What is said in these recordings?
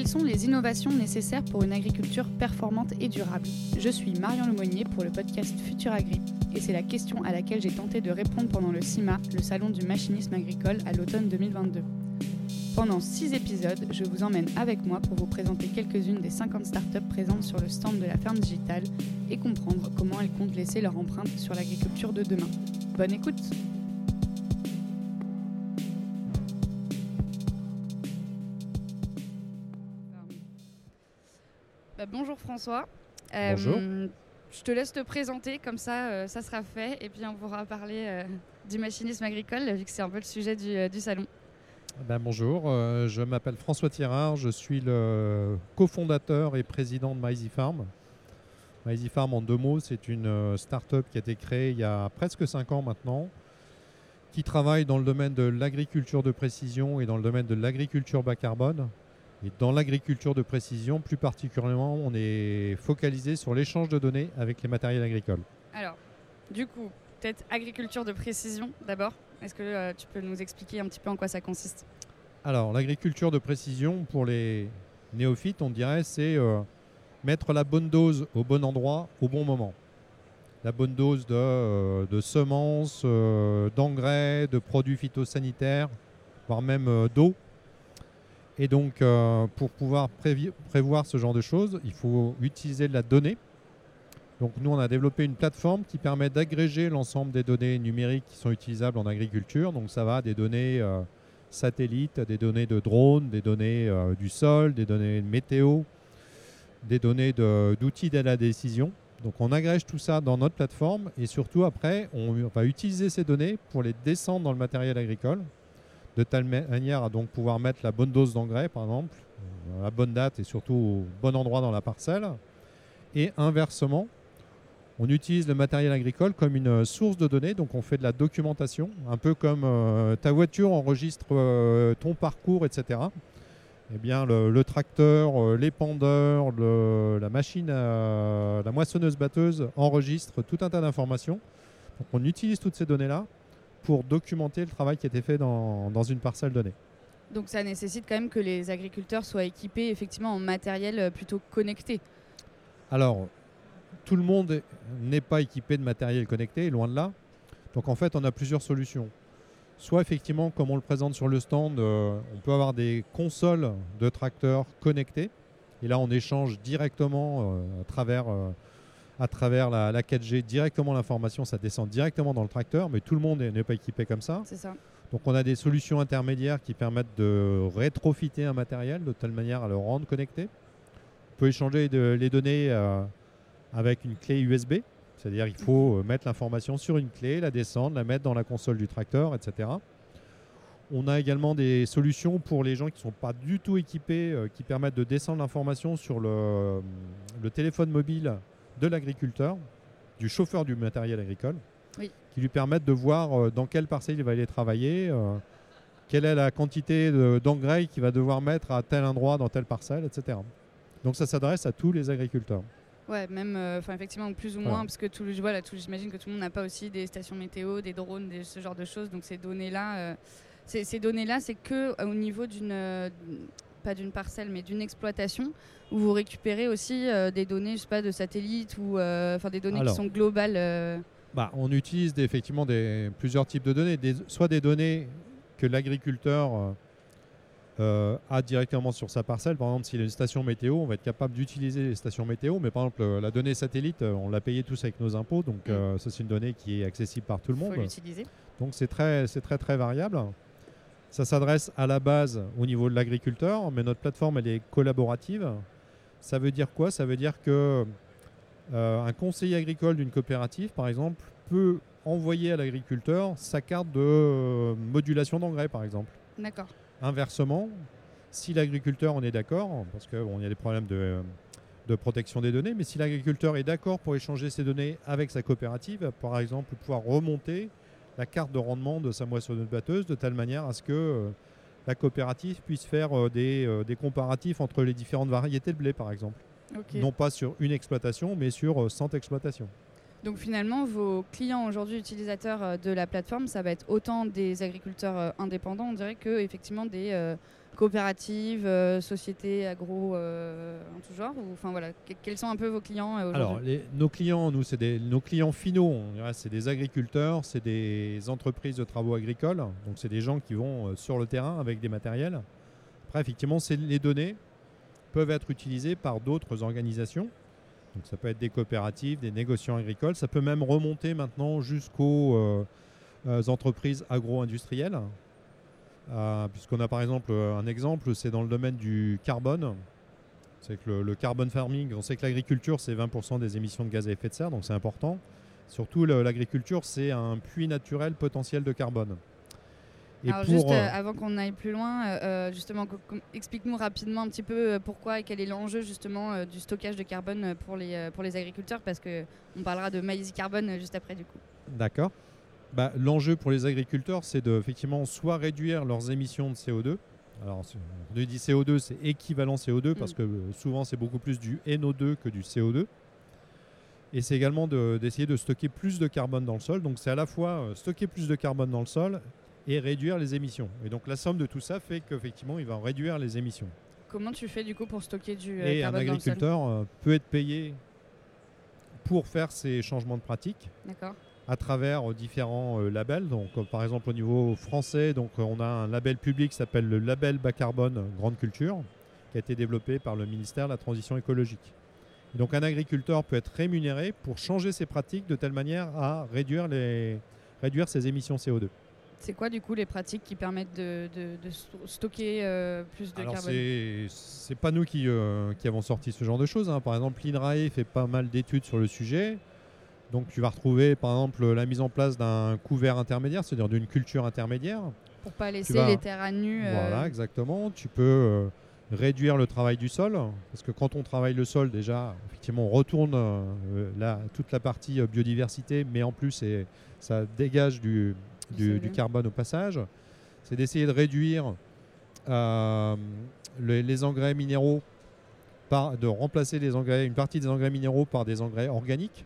Quelles sont les innovations nécessaires pour une agriculture performante et durable? Je suis Marion Lemonnier pour le podcast Futur Agri et c'est la question à laquelle j'ai tenté de répondre pendant le CIMA, le salon du machinisme agricole à l'automne 2022. Pendant 6 épisodes, je vous emmène avec moi pour vous présenter quelques-unes des 50 startups présentes sur le stand de la ferme digitale et comprendre comment elles comptent laisser leur empreinte sur l'agriculture de demain. Bonne écoute François. Euh, bonjour. Je te laisse te présenter, comme ça, euh, ça sera fait, et puis on pourra parler euh, du machinisme agricole, vu que c'est un peu le sujet du, salon. Ben, bonjour, je m'appelle François Thierard, je suis le cofondateur et président de Maizy Farm. Maizy Farm, en deux mots, c'est une start-up qui a été créée il y a presque cinq ans maintenant, qui travaille dans le domaine de l'agriculture de précision et dans le domaine de l'agriculture bas carbone. Et dans l'agriculture de précision, plus particulièrement, on est focalisé sur l'échange de données avec les matériels agricoles. Alors, du coup, peut-être agriculture de précision d'abord. Est-ce que euh, tu peux nous expliquer un petit peu en quoi ça consiste? Alors, l'agriculture de précision, pour les néophytes, on dirait, c'est euh, mettre la bonne dose au bon endroit au bon moment. La bonne dose de, euh, semences, d'engrais, de produits phytosanitaires, voire même d'eau et donc, euh, pour pouvoir prévoir ce genre de choses, il faut utiliser de la donnée. Donc, nous, on a développé une plateforme qui permet d'agréger l'ensemble des données numériques qui sont utilisables en agriculture. Donc, ça va des données euh, satellites, des données de drones, des données euh, du sol, des données météo, des données d'outils d'aide à la décision. Donc, on agrège tout ça dans notre plateforme et surtout, après, on va utiliser ces données pour les descendre dans le matériel agricole de telle manière à donc pouvoir mettre la bonne dose d'engrais, par exemple, à la bonne date et surtout au bon endroit dans la parcelle. Et inversement, on utilise le matériel agricole comme une source de données, donc on fait de la documentation, un peu comme euh, ta voiture enregistre euh, ton parcours, etc. Eh bien, le, tracteur, euh, l'épandeur, la machine, la moissonneuse batteuse enregistre tout un tas d'informations. Donc on utilise toutes ces données-là pour documenter le travail qui a été fait dans, dans, une parcelle donnée. Donc ça nécessite quand même que les agriculteurs soient équipés effectivement en matériel euh, plutôt connecté. Alors, tout le monde n'est pas équipé de matériel connecté, loin de là. Donc en fait, on a plusieurs solutions. Soit effectivement, comme on le présente sur le stand, euh, on peut avoir des consoles de tracteurs connectées. Et là, on échange directement euh, à travers à travers la, 4G directement l'information, ça descend directement dans le tracteur, mais tout le monde n'est pas équipé comme ça. C'est ça. Donc on a des solutions intermédiaires qui permettent de rétrofiter un matériel de telle manière à le rendre connecté. On peut échanger les données euh, avec une clé USB, c'est-à-dire qu'il faut euh, mettre l'information sur une clé, la descendre, la mettre dans la console du tracteur, etc. On a également des solutions pour les gens qui ne sont pas du tout équipés, euh, qui permettent de descendre l'information sur le, le téléphone mobile de l'agriculteur, du chauffeur du matériel agricole, qui lui permettent de voir euh, dans quelle parcelle il va aller travailler, euh, quelle est la quantité d'engrais qu'il va devoir mettre à tel endroit dans telle parcelle, etc. Donc ça s'adresse à tous les agriculteurs. Ouais, même, euh, enfin effectivement, plus ou moins, parce que tout, voilà, tout, j'imagine que tout le monde n'a pas aussi des stations météo, des drones, ce genre de choses. Donc ces données-là, ces données-là, c'est que au niveau d'une pas d'une parcelle, mais d'une exploitation, où vous récupérez aussi euh, des données, je sais pas, de satellites ou euh, enfin des données qui sont globales. Euh. Bah, on utilise effectivement des, plusieurs types de données, soit des données que l'agriculteur a directement sur sa parcelle. Par exemple, s'il a une station météo, on va être capable d'utiliser les stations météo. Mais par exemple, la donnée satellite, on l'a payé tous avec nos impôts. Donc, mm. ça, c'est une donnée qui est accessible par tout le monde. Donc, c'est très, très, très variable. Ça s'adresse à la base au niveau de l'agriculteur, mais notre plateforme elle est collaborative. Ça veut dire quoi? Ça veut dire que euh, un conseiller agricole d'une coopérative, par exemple, peut envoyer à l'agriculteur sa carte de euh, modulation d'engrais, par exemple. D'accord. Inversement, si l'agriculteur en est d'accord, parce qu'il bon, y a des problèmes de, de, protection des données, mais si l'agriculteur est d'accord pour échanger ces données avec sa coopérative, par exemple, pouvoir remonter la carte de rendement de sa moissonneuse batteuse de telle manière à ce que euh, la coopérative puisse faire euh, euh, des, comparatifs entre les différentes variétés de blé, par exemple. Non pas sur une exploitation, mais sur 100 exploitations. Donc finalement, vos clients aujourd'hui utilisateurs euh, de la plateforme, ça va être autant des agriculteurs euh, indépendants, on dirait, que effectivement des euh, coopératives, sociétés agro en tout genre. Enfin voilà, que- quels sont un peu vos clients Alors, nos clients, nous, c'est nos clients finaux. C'est des agriculteurs, c'est des entreprises de travaux agricoles. Donc, c'est des gens qui vont sur le terrain avec des matériels. Après, effectivement, les données peuvent être utilisées par d'autres organisations. Donc, ça peut être des coopératives, des négociants agricoles. Ça peut même remonter maintenant jusqu'aux euh, euh, entreprises agro-industrielles. Euh, Puisqu'on a par exemple un exemple, c'est dans le domaine du carbone. C'est que le, le farming, on sait que l'agriculture, c'est 20% des émissions de gaz à effet de serre, donc c'est important. Surtout, l'agriculture, c'est un puits naturel potentiel de carbone. Et Alors pour, juste euh, euh, avant qu'on aille plus loin, euh, justement, explique-nous rapidement un petit peu pourquoi et quel est l'enjeu justement euh, du stockage de carbone pour les, pour les agriculteurs, parce que on parlera de maïs carbone juste après du coup. D'accord. Bah, L'enjeu pour les agriculteurs, c'est de effectivement soit réduire leurs émissions de CO2. Alors, on dit CO2, c'est équivalent CO2 parce Mm. que euh, souvent c'est beaucoup plus du NO2 que du CO2. Et c'est également de- d'essayer de, stocker plus de carbone dans le sol. Donc, c'est à la fois stocker plus de carbone dans le sol et réduire les émissions. Et donc, la somme de tout ça fait qu'effectivement, il va réduire les émissions. Comment tu fais du coup pour stocker du euh, et un carbone dans le sol agriculteur euh, peut être payé pour faire ces changements de pratique D'accord. à travers euh, différents labels. Donc, par exemple, au niveau français, donc, on a un label public qui s'appelle le label bas carbone Grande Culture, qui a été développé par le ministère de la Transition écologique. Et donc, un agriculteur peut être rémunéré pour changer ses pratiques de telle manière à réduire, les, réduire ses émissions CO2. C'est quoi du coup les pratiques qui permettent de, de- de sto- stocker euh, plus de Alors, carbone c'est c'est pas nous qui, euh, qui avons sorti ce genre de choses. hein. Par exemple, l'INRAE fait pas mal d'études sur le sujet. Donc, tu vas retrouver, par exemple, la mise en place d'un couvert intermédiaire, c'est-à-dire d'une culture intermédiaire. Pour pas laisser vas- les terres à nu. euh, Voilà, exactement. Tu peux réduire le travail du sol, parce que quand on travaille le sol, déjà, effectivement, on retourne la- toute la partie biodiversité, mais en plus, ça dégage du, Du du- CO2. du carbone au passage. C'est d'essayer de réduire euh, le- les engrais minéraux, par, de remplacer les engrais, une partie des engrais minéraux par des engrais organiques.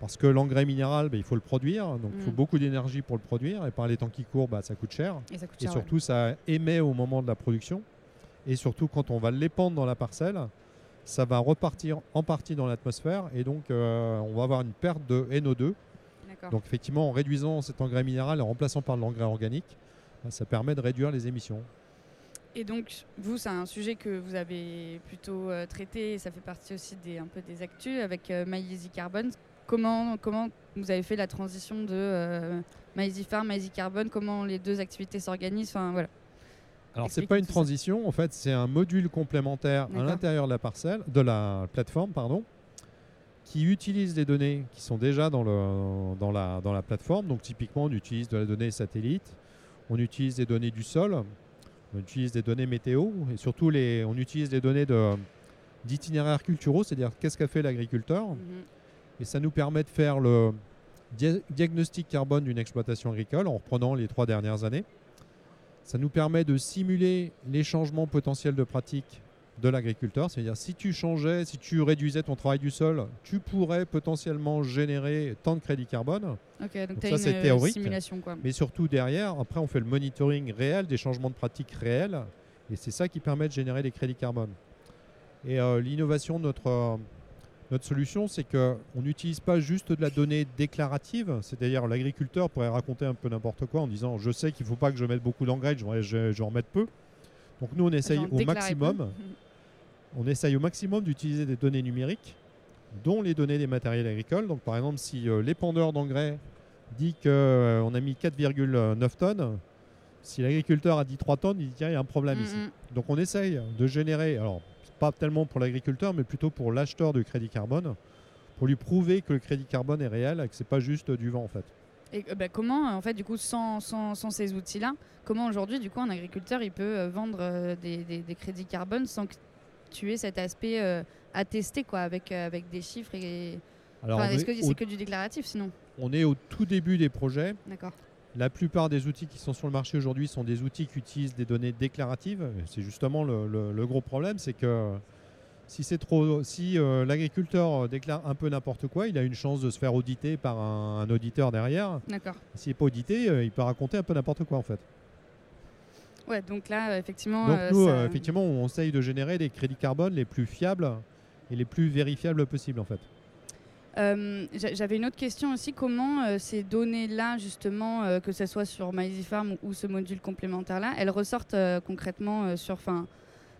Parce que l'engrais minéral, ben, il faut le produire, donc il faut Mm. beaucoup d'énergie pour le produire, et par les temps qui courent, bah, ça coûte cher. Et ça coûte Et cher, ouais. surtout, ça émet au moment de la production. Et surtout, quand on va l'épandre dans la parcelle, ça va repartir en partie dans l'atmosphère. Et donc, euh, on va avoir une perte de NO2. Donc, effectivement, en réduisant cet engrais minéral et en remplaçant par de l'engrais organique, bah, ça permet de réduire les émissions. Et donc, vous, c'est un sujet que vous avez plutôt euh, traité, et ça fait partie aussi des, un peu des actus avec euh. Comment, comment vous avez fait la transition de euh, Farm, My Easy Carbon Comment les deux activités s'organisent? Enfin, voilà. Alors, c'est Explique pas une ça. transition, en fait, c'est un module complémentaire à l'intérieur de la parcelle, de la plateforme, pardon, qui utilise les données qui sont déjà dans, le, dans, la, dans la plateforme. Donc, typiquement, on utilise de la donnée satellite, on utilise des données du sol, on utilise des données météo, et surtout, les, on utilise des données de- d'itinéraires culturaux, c'est-à-dire qu'est-ce qu'a fait l'agriculteur. Mhm. Et ça nous permet de faire le dia- diagnostic carbone d'une exploitation agricole en reprenant les trois dernières années. Ça nous permet de simuler les changements potentiels de pratique de l'agriculteur. C'est-à-dire si tu changeais, si tu réduisais ton travail du sol, tu pourrais potentiellement générer tant de crédits carbone. Donc, ça, c'est euh, théorique. simulation. Quoi. Mais surtout derrière, après on fait le monitoring réel des changements de pratique réels. Et c'est ça qui permet de générer les crédits carbone. Et euh, l'innovation de notre, euh, notre solution, c'est qu'on n'utilise pas juste de la donnée déclarative, c'est-à-dire l'agriculteur pourrait raconter un peu n'importe quoi en disant je sais qu'il ne faut pas que je mette beaucoup d'engrais, je, vais- en mettre peu. Donc nous on essaye Genre au maximum, peu. on essaye au maximum d'utiliser des données numériques, dont les données des matériels agricoles. Donc par exemple si euh, l'épandeur d'engrais dit qu'on a mis 4,9 tonnes, si l'agriculteur a dit 3 tonnes, il dit tiens il y a un problème ici. Donc on essaye de générer, alors pas tellement pour l'agriculteur, mais plutôt pour l'acheteur de crédit carbone, pour lui prouver que le crédit carbone est réel et que c'est pas juste du vent en fait. Et euh, bah, comment, en fait, du coup, sans, sans, sans ces outils-là, comment aujourd'hui, du coup, un agriculteur, il peut euh, vendre euh, des, des- des crédits carbone sans que tu aies cet aspect euh, attesté, quoi, avec, euh, avec des chiffres et... Alors Enfin, Est-ce que est c'est que du déclaratif, sinon? On est au tout début des projets. D'accord. La plupart des outils qui sont sur le marché aujourd'hui sont des outils qui utilisent des données déclaratives. C'est justement le, le- le gros problème, c'est que Si c'est trop, si euh, l'agriculteur déclare un peu n'importe quoi, il a une chance de se faire auditer par un, un auditeur derrière. D'accord. S'il n'est pas audité, euh, il peut raconter un peu n'importe quoi en fait. Ouais, donc là, euh, effectivement. Donc euh, nous, ça- euh, effectivement, on essaye de générer des crédits carbone les plus fiables et les plus vérifiables possibles en fait. Euh, j'a- J'avais une autre question aussi. Comment euh, ces données-là, justement, euh, que ce soit sur MyEasyFarm ou, ou ce module complémentaire-là, elles ressortent concrètement sur. Enfin,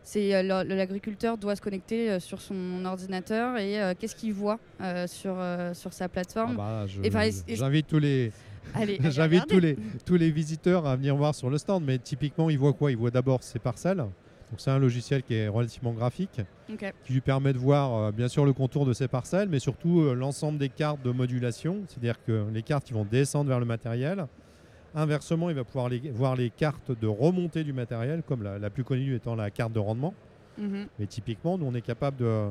c'est euh, l'agriculteur doit se connecter euh, sur son ordinateur et euh, qu'est-ce qu'il voit euh, sur, euh, sur sa Ah plateforme. bah, est-ce- est-ce- J'invite tous les, j'invite tous les, tous les visiteurs à venir voir sur le stand. Mais typiquement, ils voient quoi? Ils voient d'abord ses parcelles. Donc c'est un logiciel qui est relativement graphique, qui lui permet de voir bien sûr le contour de ses parcelles, mais surtout l'ensemble des cartes de modulation. C'est-à-dire que les cartes qui vont descendre vers le matériel. Inversement, il va pouvoir les- voir les cartes de remontée du matériel, comme la, la plus connue étant la carte de rendement. Mhm. Mais typiquement, nous, on est capable de,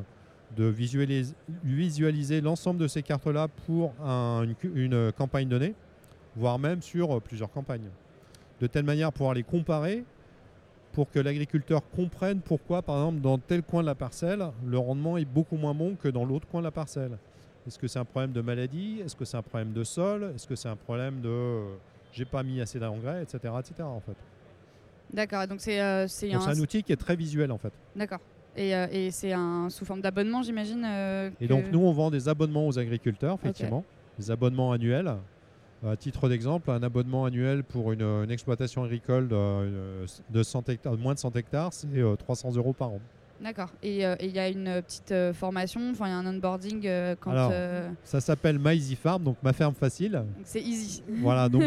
de visualiser, visualiser l'ensemble de ces cartes-là pour un- une, une campagne donnée, voire même sur euh, plusieurs campagnes. De telle manière pouvoir les comparer pour que l'agriculteur comprenne pourquoi, par exemple, dans tel coin de la parcelle, le rendement est beaucoup moins bon que dans l'autre coin de la parcelle. Est-ce que c'est un problème de maladie? Est-ce que c'est un problème de sol? Est-ce que c'est un problème de j'ai pas mis assez d'engrais, etc., etc. En fait. D'accord. Donc c'est euh, c'est un. outil qui est très visuel en fait. D'accord. Et, euh, et c'est un sous forme d'abonnement, j'imagine. euh, Et donc nous, on vend des abonnements aux agriculteurs, effectivement, des abonnements annuels. À titre d'exemple, un abonnement annuel pour une, une exploitation agricole de, de 100 hectares, moins de 100 hectares, c'est euh, 300 euros par an. D'accord. Et euh, et il y a une euh, petite euh, formation, enfin il y a un onboarding euh, quand. Alors. Ça s'appelle My Easy Farm, donc ma ferme facile. c'est easy. voilà, donc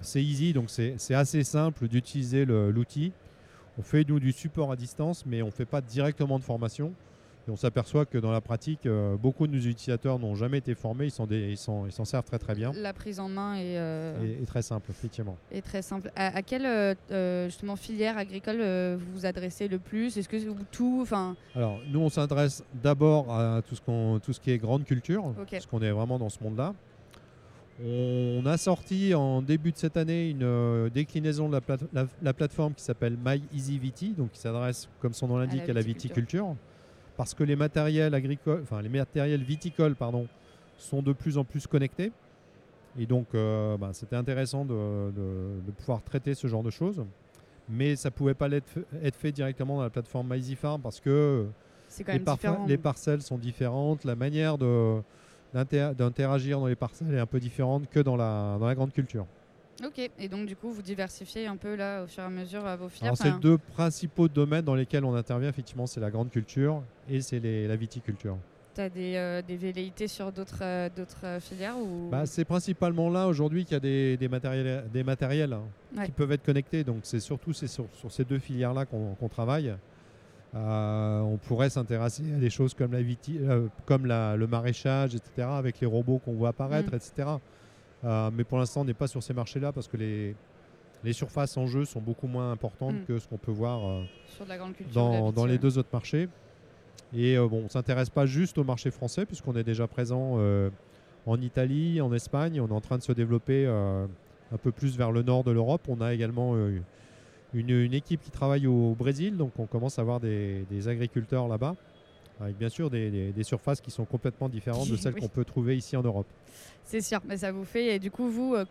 c'est easy, donc c'est assez simple d'utiliser l'outil. On fait nous du support à distance, mais on ne fait pas directement de formation. Et on s'aperçoit que dans la pratique, euh, beaucoup de nos utilisateurs n'ont jamais été formés, ils s'en ils sont- ils s'en servent très très bien. La prise en main est, euh, Et, très simple, effectivement. est très simple. À, à quelle euh, justement filière agricole vous vous adressez le plus? Est-ce que tout, enfin, Alors, nous, on s'adresse d'abord à tout ce, qu'on- tout ce qui est grande culture, parce qu'on est vraiment dans ce monde-là. On a sorti en début de cette année une déclinaison de la, plate- la- la plateforme qui s'appelle My Easy Viti, donc qui s'adresse, comme son nom l'indique, à la viticulture. Parce que les matériels agricoles, enfin les matériels viticoles, pardon, sont de plus en plus connectés. Et donc, euh, bah, c'était intéressant de, de- de pouvoir traiter ce genre de choses. Mais ça ne pouvait pas être fait directement dans la plateforme My Easy Farm parce que quand les, même parcelles sont différentes, la manière d'interagir dans les parcelles est un peu différente que dans la, dans la grande culture. Ok. Et donc du coup vous diversifiez un peu là au fur et à mesure à vos filières. Alors, c'est Enfin, deux principaux domaines dans lesquels on intervient, effectivement, c'est la grande culture et c'est les- la viticulture. T'as des, euh, des velléités sur d'autres euh, d'autres euh, filières ou? Bah, c'est principalement là aujourd'hui qu'il y a des, des matériels, des matériels hein, Ouais. qui peuvent être connectés. Donc c'est surtout c'est sur, sur ces deux filières-là qu'on qu'on travaille. Euh, on pourrait s'intéresser à des choses comme, la viti- euh, comme la- le maraîchage, etc., avec les robots qu'on voit apparaître, Mm. etc. Euh, mais pour l'instant, on n'est pas sur ces marchés-là parce que les, les surfaces en jeu sont beaucoup moins importantes Mm. que ce qu'on peut voir euh, sur de la grande culture de la dans, les deux autres marchés. Et euh, bon, on ne s'intéresse pas juste au marché français, puisqu'on est déjà présent en Italie, en Espagne. On est en train de se développer un peu plus vers le nord de l'Europe. On a également une, une équipe qui travaille au Brésil, donc on commence à avoir des, des agriculteurs là-bas, avec bien sûr des, des- des surfaces qui sont complètement différentes de celles Oui. qu'on peut trouver ici en Europe. C'est sûr, mais ça vous fait. Et du coup, vous, euh,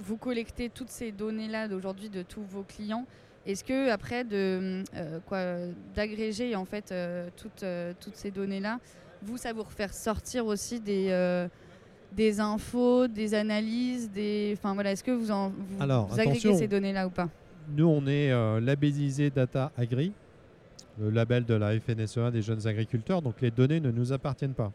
vous collectez toutes ces données-là d'aujourd'hui de tous vos clients. Est-ce que après de euh, quoi d'agréger en fait euh, toutes, toutes ces données-là, vous, ça vous refaire sortir aussi des des infos, des analyses, des. Enfin voilà, est-ce que vous en vous, Alors, vous agrégez ces données-là ou pas? Nous, on est labellisé Data Agri, le label de la FNSEA des jeunes agriculteurs, donc les données ne nous appartiennent pas.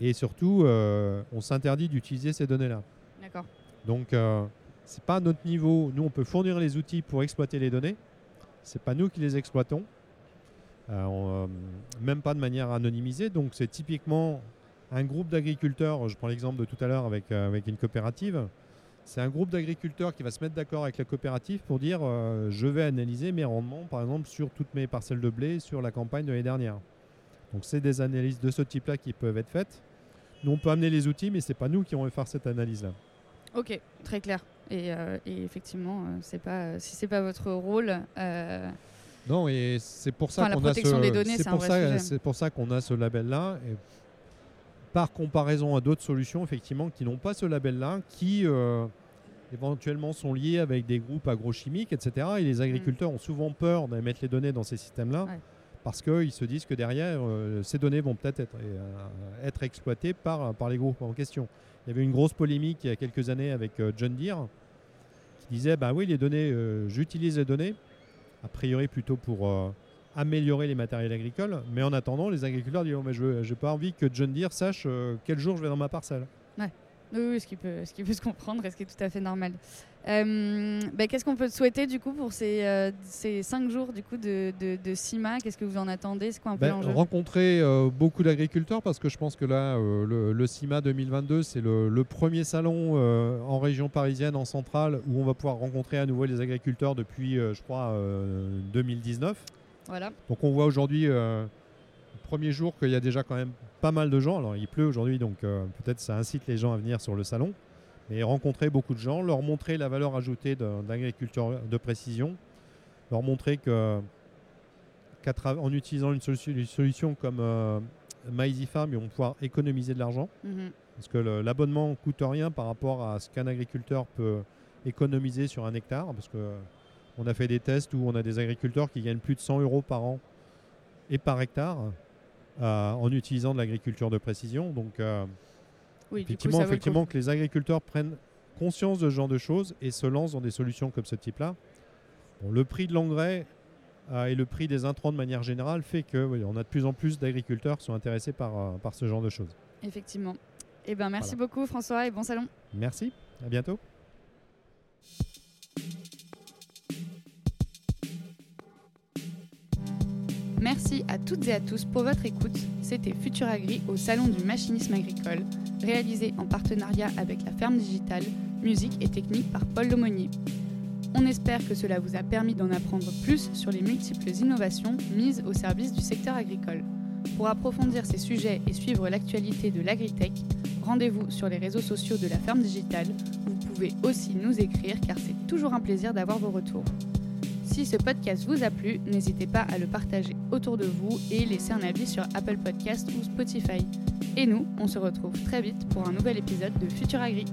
Et surtout, euh, on s'interdit d'utiliser ces données-là. D'accord. Donc, euh, c'est pas à notre niveau. Nous, on peut fournir les outils pour exploiter les données. C'est pas nous qui les exploitons, Euh, on, même pas de manière anonymisée. Donc, c'est typiquement un groupe d'agriculteurs. Je prends l'exemple de tout à l'heure avec, avec une coopérative. C'est un groupe d'agriculteurs qui va se mettre d'accord avec la coopérative pour dire euh, je vais analyser mes rendements, par exemple, sur toutes mes parcelles de blé sur la campagne de l'année dernière. Donc, c'est des analyses de ce type-là qui peuvent être faites. Nous, on peut amener les outils, mais c'est pas nous qui allons faire cette analyse-là. Ok, très clair. Et, euh, et effectivement, euh, c'est pas si c'est pas votre rôle, euh, Non, et c'est pour ça Enfin, qu'on a ce, c'est pour ça, ça qu'on a ce label-là. Et par comparaison à d'autres solutions, effectivement, qui n'ont pas ce label-là, qui euh, éventuellement sont liés avec des groupes agrochimiques, etc. Et les agriculteurs ont souvent peur d'aller mettre les données dans ces systèmes-là. Mm. Ouais. Parce qu'ils se disent que derrière, euh, ces données vont peut-être être, euh, être exploitées par, par les groupes en question. Il y avait une grosse polémique il y a quelques années avec John Deere qui disait bah oui, les données, j'utilise les données, a priori plutôt pour améliorer les matériels agricoles, mais en attendant, les agriculteurs disent oh, mais je n'ai pas envie que John Deere sache euh, quel jour je vais dans ma parcelle. Oui, oui, ce qui, peut, ce qui peut se comprendre et ce qui est tout à fait normal. Euh, bah, Qu'est-ce qu'on peut te souhaiter du coup pour ces, euh, ces cinq jours du coup de, de, de CIMA? Qu'est-ce que vous en attendez? C'est quoi un peu Ben, l'enjeu? rencontrer euh, beaucoup d'agriculteurs parce que je pense que là, le, le CIMA 2022, c'est le, le premier salon en région parisienne, en centrale, où on va pouvoir rencontrer à nouveau les agriculteurs depuis, je crois, euh, 2019. Voilà. Donc on voit aujourd'hui, euh, le premier jour, qu'il y a déjà quand même pas mal de gens. Alors il pleut aujourd'hui, donc euh, peut-être ça incite les gens à venir sur le salon. Mais rencontrer beaucoup de gens, leur montrer la valeur ajoutée de, de précision, leur montrer que en utilisant une, solution, une solution comme euh, Farm, ils vont pouvoir économiser de l'argent. Mhm. Parce que l'abonnement ne coûte rien par rapport à ce qu'un agriculteur peut économiser sur un hectare. Parce que on a fait des tests où on a des agriculteurs qui gagnent plus de 100 euros par an et par hectare euh, en utilisant de l'agriculture de précision. Donc euh, Oui, effectivement, coup. que les agriculteurs prennent conscience de ce genre de choses et se lancent dans des solutions comme ce type-là. Bon, le prix de l'engrais euh, et le prix des intrants de manière générale fait que oui, on a de plus en plus d'agriculteurs qui sont intéressés par, par ce genre de choses. Effectivement. Eh ben, merci Voilà. beaucoup François et bon salon. Merci, à bientôt. Merci à toutes et à tous pour votre écoute. C'était Futur Agri au Salon du machinisme agricole, réalisé en partenariat avec la Ferme Digitale, musique et technique par Paul Lomonier. On espère que cela vous a permis d'en apprendre plus sur les multiples innovations mises au service du secteur agricole. Pour approfondir ces sujets et suivre l'actualité de l'agritech, rendez-vous sur les réseaux sociaux de la Ferme Digitale. Vous pouvez aussi nous écrire car c'est toujours un plaisir d'avoir vos retours. Si ce podcast vous a plu, n'hésitez pas à le partager autour de vous et laisser un avis sur Apple Podcast ou Spotify. Et nous, on se retrouve très vite pour un nouvel épisode de Futur Agri.